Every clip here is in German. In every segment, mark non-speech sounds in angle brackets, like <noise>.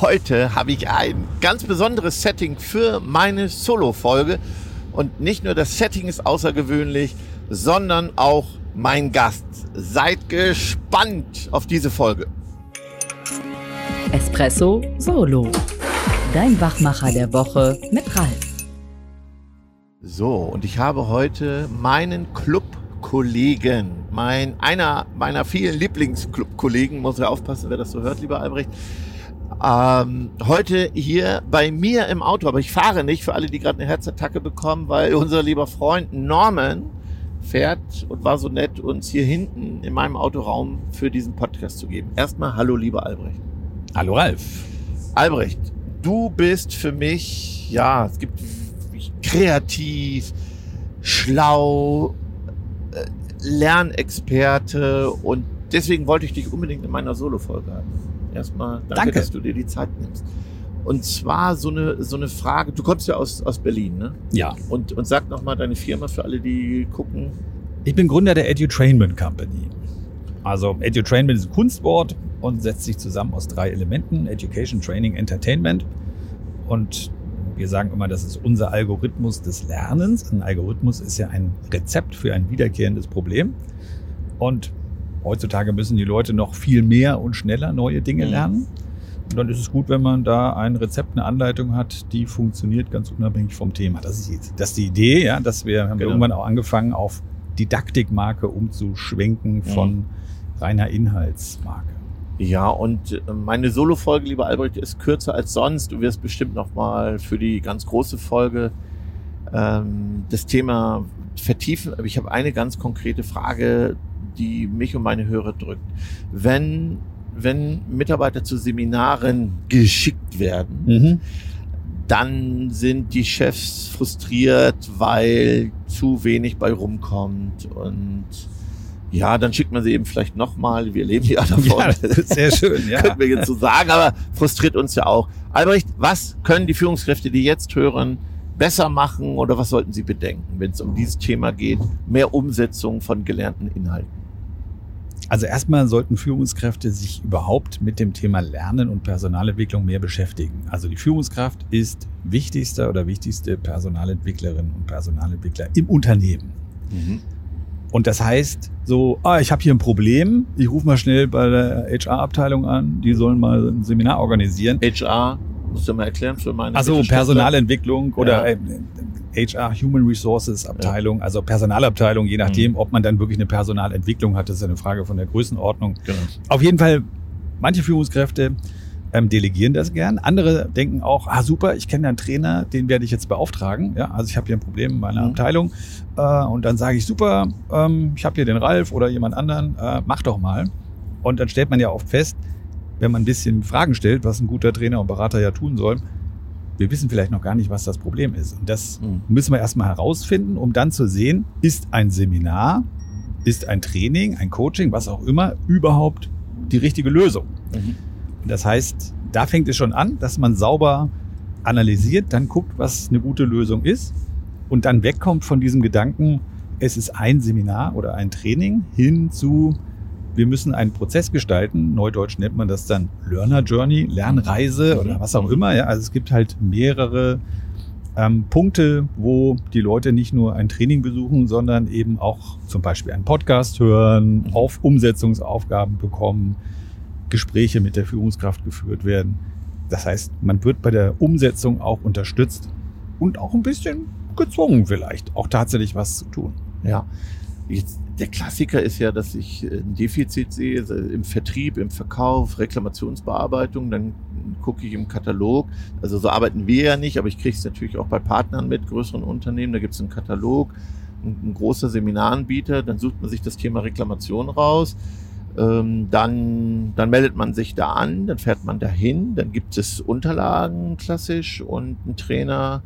heute habe ich ein ganz besonderes Setting für meine Solo-Folge. Und nicht nur das Setting ist außergewöhnlich, sondern auch mein Gast. Seid gespannt auf diese Folge. Espresso Solo. Dein Wachmacher der Woche mit Ralf. So, und ich habe heute meinen Clubkollegen, mein, einer meiner vielen Lieblingsclubkollegen, muss ja aufpassen, wer das so hört, lieber Albrecht, ähm, heute hier bei mir im Auto, aber ich fahre nicht für alle, die gerade eine Herzattacke bekommen, weil unser lieber Freund Norman fährt und war so nett, uns hier hinten in meinem Autoraum für diesen Podcast zu geben. Erstmal hallo, lieber Albrecht. Hallo Ralf. Albrecht, du bist für mich, ja, es gibt kreativ, schlau, äh, Lernexperte und deswegen wollte ich dich unbedingt in meiner Solo-Folge haben. Erstmal danke, Danke. dass du dir die Zeit nimmst. Und zwar so eine, so eine Frage, du kommst ja aus, aus Berlin, ne? Ja, Und, und sag nochmal deine Firma für alle, die gucken. ich bin Gründer der Edutrainment Company. Also Edutrainment ist ein Kunstwort und setzt sich zusammen aus drei Elementen: Education, Training, Entertainment. Und wir sagen immer, das ist unser Algorithmus des Lernens. Ein Algorithmus ist ja ein Rezept für ein wiederkehrendes Problem. Und heutzutage müssen die Leute noch viel mehr und schneller neue Dinge Mhm. lernen. Und dann ist es gut, wenn man da ein Rezept, eine Anleitung hat, die funktioniert ganz unabhängig vom Thema. Das ist die, das ist die Idee, ja, dass wir haben Genau. irgendwann auch angefangen, auf Didaktikmarke umzuschwenken von reiner Inhaltsmarke. Ja, und äh, meine Solo-Folge, lieber Albrecht, ist kürzer als sonst. Du wirst bestimmt nochmal für die ganz große Folge ähm, das Thema vertiefen. Aber ich habe eine ganz konkrete Frage, die mich und meine Hörer drückt. Wenn, wenn Mitarbeiter zu Seminaren geschickt werden, Mhm. dann sind die Chefs frustriert, weil zu wenig bei rumkommt und ja, dann schickt man sie eben vielleicht nochmal. Wir leben ja davon. Ja, das ist sehr schön, <laughs> ja. Könnten wir jetzt so sagen, aber frustriert uns ja auch. Albrecht, was können die Führungskräfte, die jetzt hören, besser machen oder was sollten sie bedenken, wenn es um dieses Thema geht? Mehr Umsetzung von gelernten Inhalten. Also erstmal sollten Führungskräfte sich überhaupt mit dem Thema Lernen und Personalentwicklung mehr beschäftigen. Also die Führungskraft ist wichtigster oder wichtigste Personalentwicklerin und Personalentwickler im Unternehmen. Und das heißt so, ah, ich habe hier ein Problem, ich rufe mal schnell bei der HR-Abteilung an, die sollen mal ein Seminar organisieren. HR, musst du mal erklären für meine Also? Personalentwicklung oder Ja. äh, HR Human Resources Abteilung, also Personalabteilung, je nachdem, ob man dann wirklich eine Personalentwicklung hat, das ist eine Frage von der Größenordnung. Genau. Auf jeden Fall, manche Führungskräfte ähm, delegieren das gern. Andere denken auch, ah super, ich kenne einen Trainer, den werde ich jetzt beauftragen. Ja, also ich habe hier ein Problem in meiner Mhm. Abteilung. Äh, und dann sage ich, super, ähm, ich habe hier den Ralf oder jemand anderen, äh, mach doch mal. Und dann stellt man ja oft fest, wenn man ein bisschen Fragen stellt, was ein guter Trainer und Berater ja tun soll, wir wissen vielleicht noch gar nicht, was das Problem ist. Und das Mhm. müssen wir erstmal herausfinden, um dann zu sehen, ist ein Seminar, ist ein Training, ein Coaching, was auch immer, überhaupt die richtige Lösung. Mhm. Das heißt, da fängt es schon an, dass man sauber analysiert, dann guckt, was eine gute Lösung ist und dann wegkommt von diesem Gedanken, es ist ein Seminar oder ein Training hin zu, wir müssen einen Prozess gestalten. Neudeutsch nennt man das dann Learner Journey, Lernreise oder was auch immer. Ja, also es gibt halt mehrere ähm, Punkte, wo die Leute nicht nur ein Training besuchen, sondern eben auch zum Beispiel einen Podcast hören, Mhm. auf Umsetzungsaufgaben bekommen, Gespräche mit der Führungskraft geführt werden. Das heißt, man wird bei der Umsetzung auch unterstützt und auch ein bisschen gezwungen vielleicht, auch tatsächlich was zu tun. Ja. Jetzt, der Klassiker ist ja, dass ich äh, ein Defizit sehe im Vertrieb, im Verkauf, Reklamationsbearbeitung. Dann gucke ich im Katalog. Also so arbeiten wir ja nicht, aber ich kriege es natürlich auch bei Partnern mit, größeren Unternehmen. Da gibt es einen Katalog, ein, ein großer Seminaranbieter. Dann sucht man sich das Thema Reklamation raus. Ähm, dann, dann meldet man sich da an, dann fährt man dahin, dann gibt es Unterlagen klassisch und ein Trainer,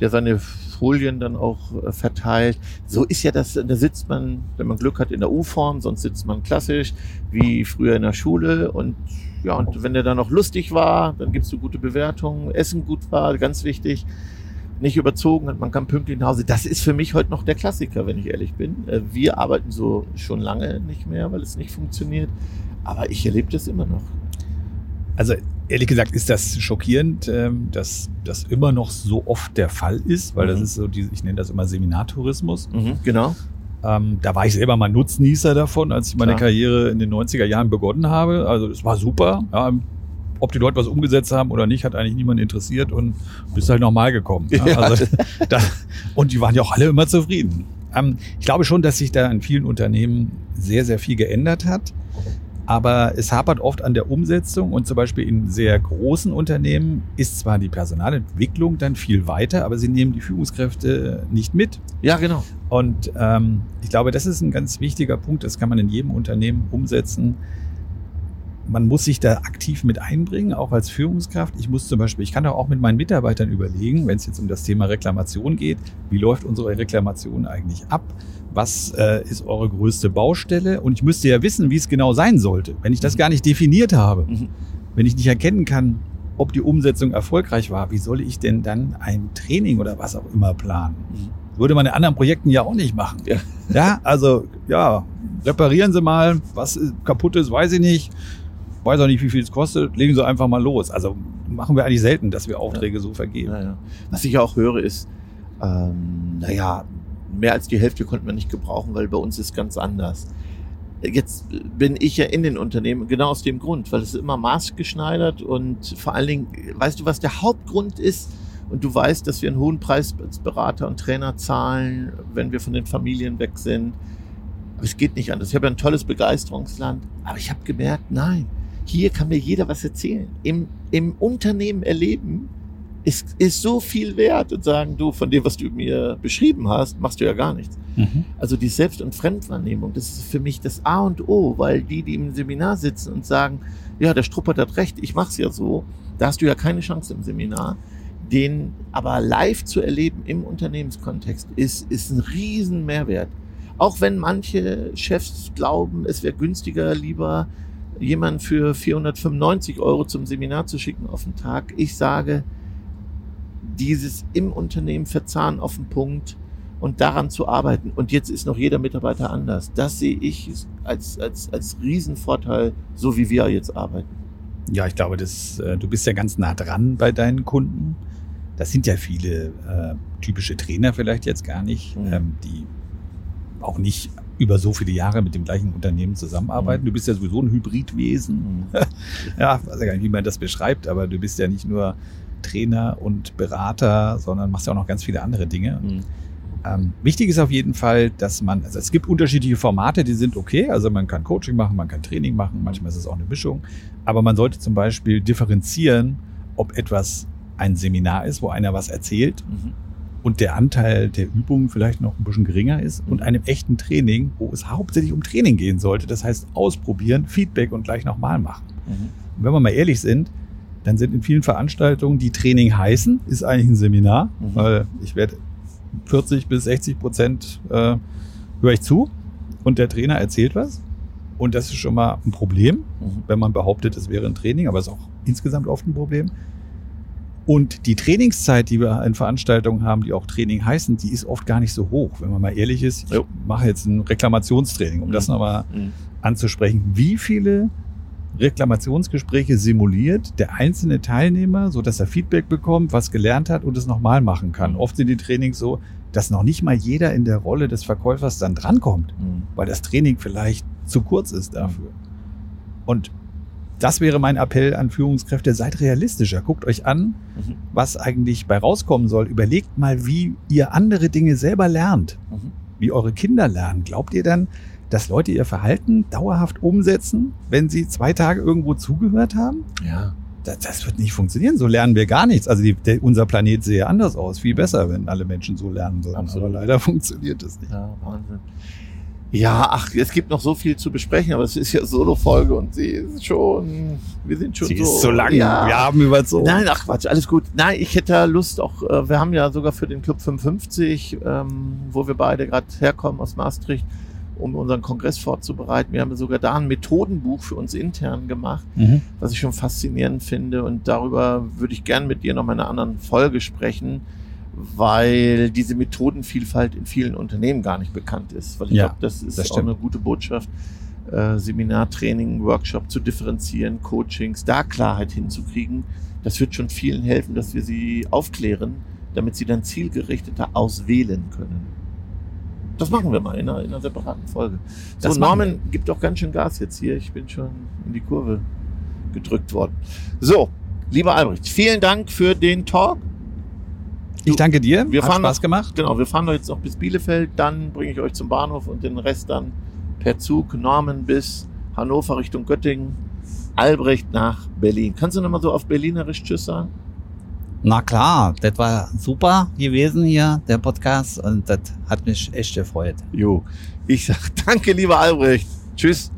der seine Folien dann auch äh, verteilt. So ist ja das, da sitzt man, wenn man Glück hat, in der U-Form, sonst sitzt man klassisch, wie früher in der Schule. Und ja, und wenn der dann noch lustig war, dann gibst du gute Bewertungen, Essen gut war, ganz wichtig. Nicht überzogen hat, man kann pünktlich nach Hause. Das ist für mich heute noch der Klassiker, wenn ich ehrlich bin. Äh, Wir arbeiten so schon lange nicht mehr, weil es nicht funktioniert. Aber ich erlebe das immer noch. Also ehrlich gesagt ist das schockierend, ähm, dass das immer noch so oft der Fall ist, weil das Mhm. ist so, die, ich nenne das immer Seminartourismus. Mhm, genau. Ähm, da war ich selber mal Nutznießer davon, als ich meine Klar. Karriere in den 90er Jahren begonnen habe. Also es war super. Ja, ob die Leute was umgesetzt haben oder nicht, hat eigentlich niemand interessiert und bist halt normal gekommen. Ja, <laughs> Ja. also, da, und die waren ja auch alle immer zufrieden. Ähm, ich glaube schon, dass sich da in vielen Unternehmen sehr, sehr viel geändert hat. Aber es hapert oft an der Umsetzung und zum Beispiel in sehr großen Unternehmen ist zwar die Personalentwicklung dann viel weiter, aber sie nehmen die Führungskräfte nicht mit. Ja, genau. Und ähm, ich glaube, das ist ein ganz wichtiger Punkt. Das kann man in jedem Unternehmen umsetzen. Man muss sich da aktiv mit einbringen, auch als Führungskraft. Ich muss zum Beispiel, ich kann doch auch mit meinen Mitarbeitern überlegen, wenn es jetzt um das Thema Reklamation geht, wie läuft unsere Reklamation eigentlich ab? Was äh, ist eure größte Baustelle? Und ich müsste ja wissen, wie es genau sein sollte. Wenn ich das gar nicht definiert habe, Mhm. wenn ich nicht erkennen kann, ob die Umsetzung erfolgreich war, wie soll ich denn dann ein Training oder was auch immer planen? Würde man in anderen Projekten ja auch nicht machen. Ja. ja, also ja, reparieren Sie mal, was ist- kaputt ist, weiß ich nicht. Weiß auch nicht, wie viel es kostet, legen Sie einfach mal los. Also machen wir eigentlich selten, dass wir Aufträge so vergeben. Ja, ja. Was ich ja auch höre, ist, ähm, naja, mehr als die Hälfte konnten wir nicht gebrauchen, weil bei uns ist ganz anders. Jetzt bin ich ja in den Unternehmen genau aus dem Grund, weil es ist immer maßgeschneidert und vor allen Dingen, weißt du, was der Hauptgrund ist? Und du weißt, dass wir einen hohen Preis als Berater und Trainer zahlen, wenn wir von den Familien weg sind. Aber es geht nicht anders. Ich habe ja ein tolles Begeisterungsland, aber ich habe gemerkt, nein, hier kann mir jeder was erzählen. Im, im Unternehmen erleben ist, ist so viel wert und sagen, du, von dem, was du mir beschrieben hast, machst du ja gar nichts. Mhm. Also die Selbst- und Fremdwahrnehmung, das ist für mich das A und O, weil die, die im Seminar sitzen und sagen, ja, der Struppert hat recht, ich mach's ja so, da hast du ja keine Chance im Seminar. Den aber live zu erleben im Unternehmenskontext ist, ist ein riesen Mehrwert. Auch wenn manche Chefs glauben, es wäre günstiger, lieber jemanden für 495 Euro zum Seminar zu schicken auf den Tag. Ich sage, dieses im Unternehmen verzahnen auf den Punkt und daran zu arbeiten. Und jetzt ist noch jeder Mitarbeiter anders. Das sehe ich als, als, als Riesenvorteil, so wie wir jetzt arbeiten. Ja, ich glaube, das, äh, du bist ja ganz nah dran bei deinen Kunden. Das sind ja viele äh, typische Trainer vielleicht jetzt gar nicht, Mhm. ähm, die auch nicht über so viele Jahre mit dem gleichen Unternehmen zusammenarbeiten. Du bist ja sowieso ein Hybridwesen. <laughs> Ja, weiß ja gar nicht, wie man das beschreibt, aber du bist ja nicht nur Trainer und Berater, sondern machst ja auch noch ganz viele andere Dinge. Mhm. Ähm, wichtig ist auf jeden Fall, dass man, also es gibt unterschiedliche Formate, die sind okay. Also man kann Coaching machen, man kann Training machen, manchmal ist es auch eine Mischung. Aber man sollte zum Beispiel differenzieren, ob etwas ein Seminar ist, wo einer was erzählt Mhm. Und der Anteil der Übungen vielleicht noch ein bisschen geringer ist und einem echten Training, wo es hauptsächlich um Training gehen sollte. Das heißt ausprobieren, Feedback und gleich nochmal machen. Mhm. Und wenn wir mal ehrlich sind, dann sind in vielen Veranstaltungen, die Training heißen, ist eigentlich ein Seminar, Mhm. weil ich werde 40 bis 60 Prozent äh, höre ich zu und der Trainer erzählt was. Und das ist schon mal ein Problem, Mhm. wenn man behauptet, es wäre ein Training, aber es ist auch insgesamt oft ein Problem. Und die Trainingszeit, die wir in Veranstaltungen haben, die auch Training heißen, die ist oft gar nicht so hoch. Wenn man mal ehrlich ist, ich mache jetzt ein Reklamationstraining, um Mhm. das nochmal Mhm. anzusprechen. Wie viele Reklamationsgespräche simuliert der einzelne Teilnehmer, so dass er Feedback bekommt, was gelernt hat und es nochmal machen kann? Oft sind die Trainings so, dass noch nicht mal jeder in der Rolle des Verkäufers dann drankommt, Mhm. weil das Training vielleicht zu kurz ist dafür. Und das wäre mein Appell an Führungskräfte, seid realistischer, guckt euch an, Mhm. was eigentlich bei rauskommen soll. Überlegt mal, wie ihr andere Dinge selber lernt, Mhm. wie eure Kinder lernen. Glaubt ihr dann, dass Leute ihr Verhalten dauerhaft umsetzen, wenn sie zwei Tage irgendwo zugehört haben? Ja. Das, das wird nicht funktionieren. So lernen wir gar nichts. Also die, der, unser Planet sehe anders aus. Viel besser, wenn alle Menschen so lernen würden. Absolut. Aber leider <laughs> funktioniert das nicht. Ja, Wahnsinn. Ja, ach, es gibt noch so viel zu besprechen, aber es ist ja Solo-Folge und sie ist schon, wir sind schon Sie so. ist so lang. Ja. Wir haben überzogen. Nein, ach Quatsch, alles gut. Nein, ich hätte Lust auch, äh, wir haben ja sogar für den Club 55, ähm, wo wir beide gerade herkommen aus Maastricht, um unseren Kongress vorzubereiten. Wir haben sogar da ein Methodenbuch für uns intern gemacht, Mhm. was ich schon faszinierend finde und darüber würde ich gern mit dir noch mal in einer anderen Folge sprechen, weil diese Methodenvielfalt in vielen Unternehmen gar nicht bekannt ist. Weil ich Ja, glaube, das ist das auch eine gute Botschaft äh, Seminar, Training, Workshop zu differenzieren, Coachings, da Klarheit hinzukriegen. Das wird schon vielen helfen, dass wir sie aufklären, damit sie dann zielgerichteter auswählen können. Das machen wir mal in einer, in einer separaten Folge. So, Das Norman gibt doch ganz schön Gas jetzt hier. Ich bin schon in die Kurve gedrückt worden. So, lieber Albrecht, vielen Dank für den Talk. Ich danke dir. Wir Hat fahren Spaß noch- gemacht. Genau, wir fahren jetzt noch bis Bielefeld, dann bringe ich euch zum Bahnhof und den Rest dann per Zug Norman bis Hannover Richtung Göttingen, Albrecht nach Berlin. Kannst du nochmal so auf Berlinerisch Tschüss sagen? Na klar, das war super gewesen hier, der Podcast, und das hat mich echt gefreut. Jo, ich sag danke, lieber Albrecht. Tschüss.